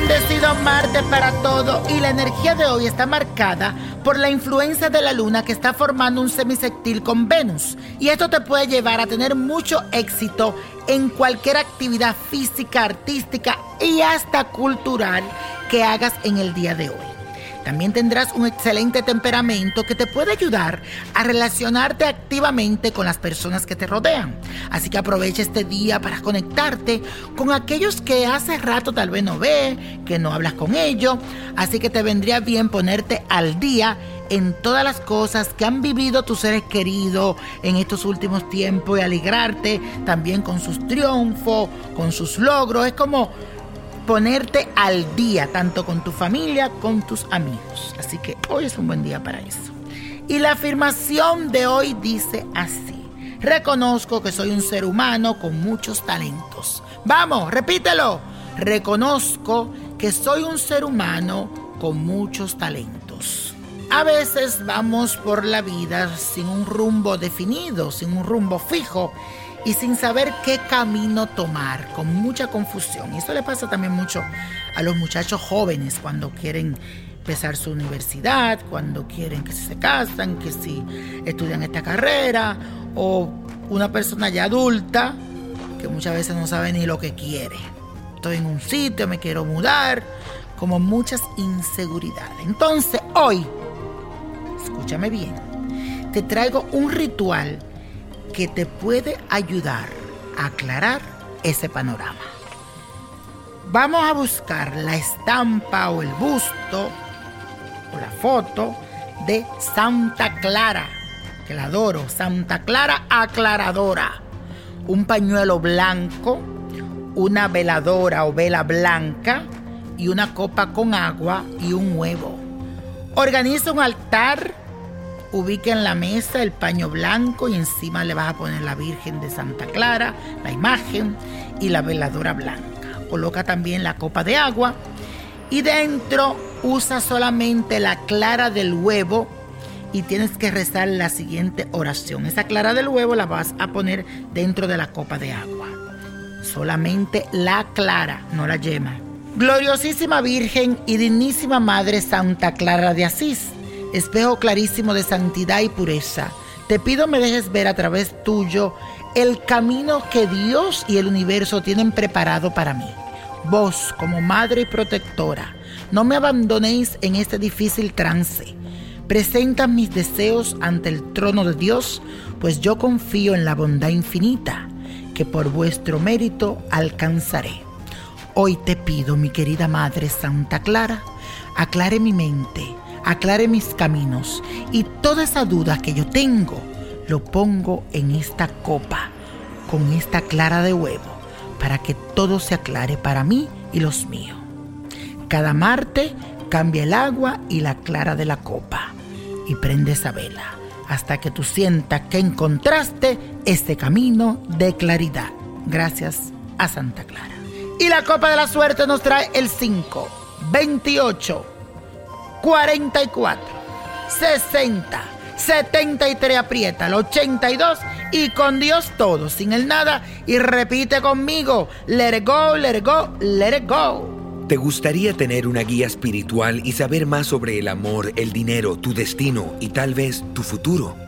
Bendecido martes para todo y la energía de hoy está marcada por la influencia de la luna que está formando un semisectil con Venus y esto te puede llevar a tener mucho éxito en cualquier actividad física, artística y hasta cultural que hagas en el día de hoy. También tendrás un excelente temperamento que te puede ayudar a relacionarte activamente con las personas que te rodean. Así que aprovecha este día para conectarte con aquellos que hace rato tal vez no ves, que no hablas con ellos. Así que te vendría bien ponerte al día en todas las cosas que han vivido tus seres queridos en estos últimos tiempos y alegrarte también con sus triunfos, con sus logros. Es como ponerte al día, tanto con tu familia, con tus amigos. Así que hoy es un buen día para eso. Y la afirmación de hoy dice así. Reconozco que soy un ser humano con muchos talentos. Vamos, repítelo. Reconozco que soy un ser humano con muchos talentos. A veces vamos por la vida sin un rumbo definido, sin un rumbo fijo y sin saber qué camino tomar, con mucha confusión. Y esto le pasa también mucho a los muchachos jóvenes cuando quieren empezar su universidad, cuando quieren que se casan, que si estudian esta carrera, o una persona ya adulta que muchas veces no sabe ni lo que quiere. Estoy en un sitio, me quiero mudar, como muchas inseguridades. Entonces, hoy, escúchame bien, te traigo un ritual que te puede ayudar a aclarar ese panorama. Vamos a buscar la estampa o el busto o la foto de Santa Clara, que la adoro, Santa Clara aclaradora. Un pañuelo blanco, una veladora o vela blanca y una copa con agua y un huevo. Organiza un altar Ubica en la mesa el paño blanco y encima le vas a poner la Virgen de Santa Clara, la imagen y la veladora blanca. Coloca también la copa de agua y dentro usa solamente la clara del huevo y tienes que rezar la siguiente oración. Esa clara del huevo la vas a poner dentro de la copa de agua. Solamente la clara, no la yema. Gloriosísima Virgen y dignísima Madre Santa Clara de Asís espejo clarísimo de santidad y pureza, te pido me dejes ver a través tuyo el camino que Dios y el universo tienen preparado para mí. Vos, como madre y protectora, no me abandonéis en este difícil trance. Presenta mis deseos ante el trono de Dios, pues yo confío en la bondad infinita que por vuestro mérito alcanzaré. Hoy te pido, mi querida Madre Santa Clara, aclare mi mente aclare mis caminos y toda esa duda que yo tengo lo pongo en esta copa con esta clara de huevo para que todo se aclare para mí y los míos. Cada martes cambia el agua y la clara de la copa y prende esa vela hasta que tú sientas que encontraste este camino de claridad. Gracias a Santa Clara. Y la copa de la suerte nos trae el 5, 28, 44, 60, 73, aprieta el 82 y con Dios todo, sin el nada. Y repite conmigo, let it go, let it go, let it go. ¿Te gustaría tener una guía espiritual y saber más sobre el amor, el dinero, tu destino y tal vez tu futuro?